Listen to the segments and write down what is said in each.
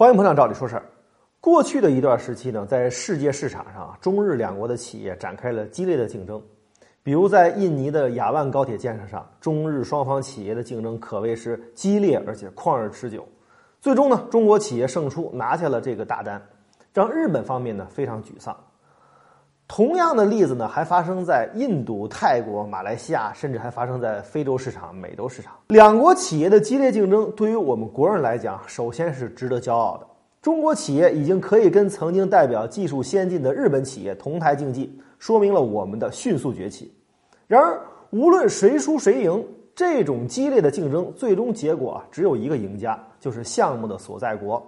欢迎捧场，照理说事儿。过去的一段时期呢，在世界市场上，中日两国的企业展开了激烈的竞争。比如在印尼的雅万高铁建设上，中日双方企业的竞争可谓是激烈而且旷日持久。最终呢，中国企业胜出，拿下了这个大单，让日本方面呢非常沮丧。同样的例子呢，还发生在印度、泰国、马来西亚，甚至还发生在非洲市场、美洲市场。两国企业的激烈竞争，对于我们国人来讲，首先是值得骄傲的。中国企业已经可以跟曾经代表技术先进的日本企业同台竞技，说明了我们的迅速崛起。然而，无论谁输谁赢，这种激烈的竞争最终结果啊，只有一个赢家，就是项目的所在国。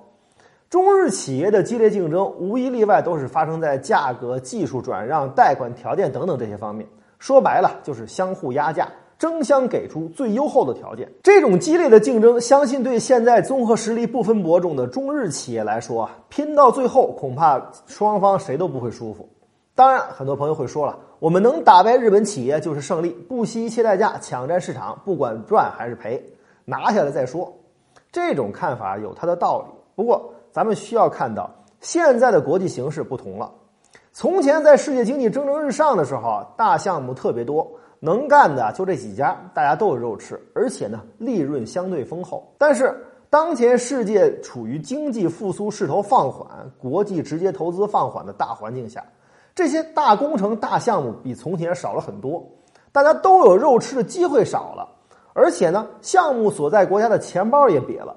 中日企业的激烈竞争，无一例外都是发生在价格、技术转让、贷款条件等等这些方面。说白了，就是相互压价，争相给出最优厚的条件。这种激烈的竞争，相信对现在综合实力不分伯仲的中日企业来说，拼到最后，恐怕双方谁都不会舒服。当然，很多朋友会说了，我们能打败日本企业就是胜利，不惜一切代价抢占市场，不管赚还是赔，拿下来再说。这种看法有它的道理，不过。咱们需要看到，现在的国际形势不同了。从前在世界经济蒸蒸日上的时候，大项目特别多，能干的就这几家，大家都有肉吃，而且呢利润相对丰厚。但是当前世界处于经济复苏势头放缓、国际直接投资放缓的大环境下，这些大工程、大项目比从前少了很多，大家都有肉吃的机会少了，而且呢项目所在国家的钱包也瘪了。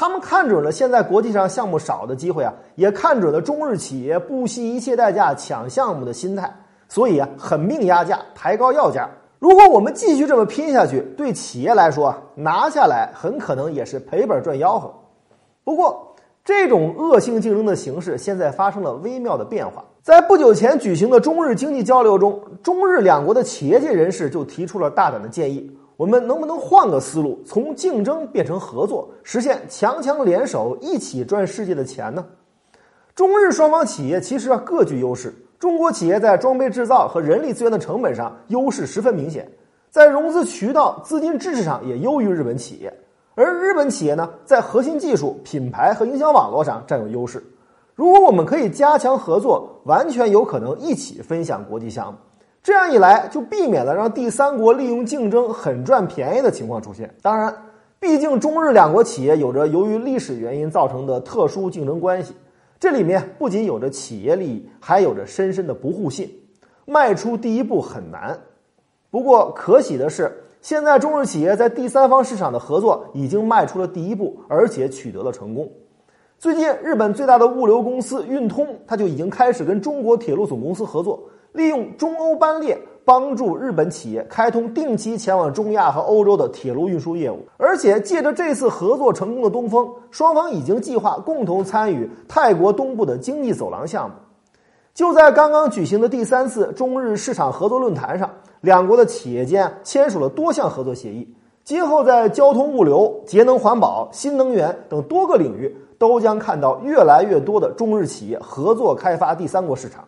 他们看准了现在国际上项目少的机会啊，也看准了中日企业不惜一切代价抢项目的心态，所以啊，狠命压价，抬高要价。如果我们继续这么拼下去，对企业来说啊，拿下来很可能也是赔本赚吆喝。不过，这种恶性竞争的形式现在发生了微妙的变化。在不久前举行的中日经济交流中，中日两国的企业界人士就提出了大胆的建议。我们能不能换个思路，从竞争变成合作，实现强强联手，一起赚世界的钱呢？中日双方企业其实啊各具优势。中国企业在装备制造和人力资源的成本上优势十分明显，在融资渠道、资金支持上也优于日本企业。而日本企业呢，在核心技术、品牌和营销网络上占有优势。如果我们可以加强合作，完全有可能一起分享国际项目。这样一来，就避免了让第三国利用竞争狠赚便宜的情况出现。当然，毕竟中日两国企业有着由于历史原因造成的特殊竞争关系，这里面不仅有着企业利益，还有着深深的不互信，迈出第一步很难。不过可喜的是，现在中日企业在第三方市场的合作已经迈出了第一步，而且取得了成功。最近，日本最大的物流公司运通，它就已经开始跟中国铁路总公司合作。利用中欧班列帮助日本企业开通定期前往中亚和欧洲的铁路运输业务，而且借着这次合作成功的东风，双方已经计划共同参与泰国东部的经济走廊项目。就在刚刚举行的第三次中日市场合作论坛上，两国的企业间签署了多项合作协议，今后在交通物流、节能环保、新能源等多个领域，都将看到越来越多的中日企业合作开发第三国市场。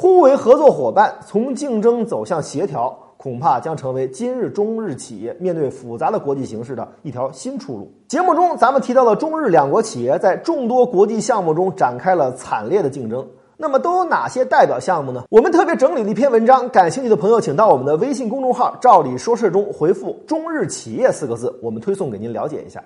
互为合作伙伴，从竞争走向协调，恐怕将成为今日中日企业面对复杂的国际形势的一条新出路。节目中，咱们提到了中日两国企业在众多国际项目中展开了惨烈的竞争。那么，都有哪些代表项目呢？我们特别整理了一篇文章，感兴趣的朋友请到我们的微信公众号“照理说事”中回复“中日企业”四个字，我们推送给您了解一下。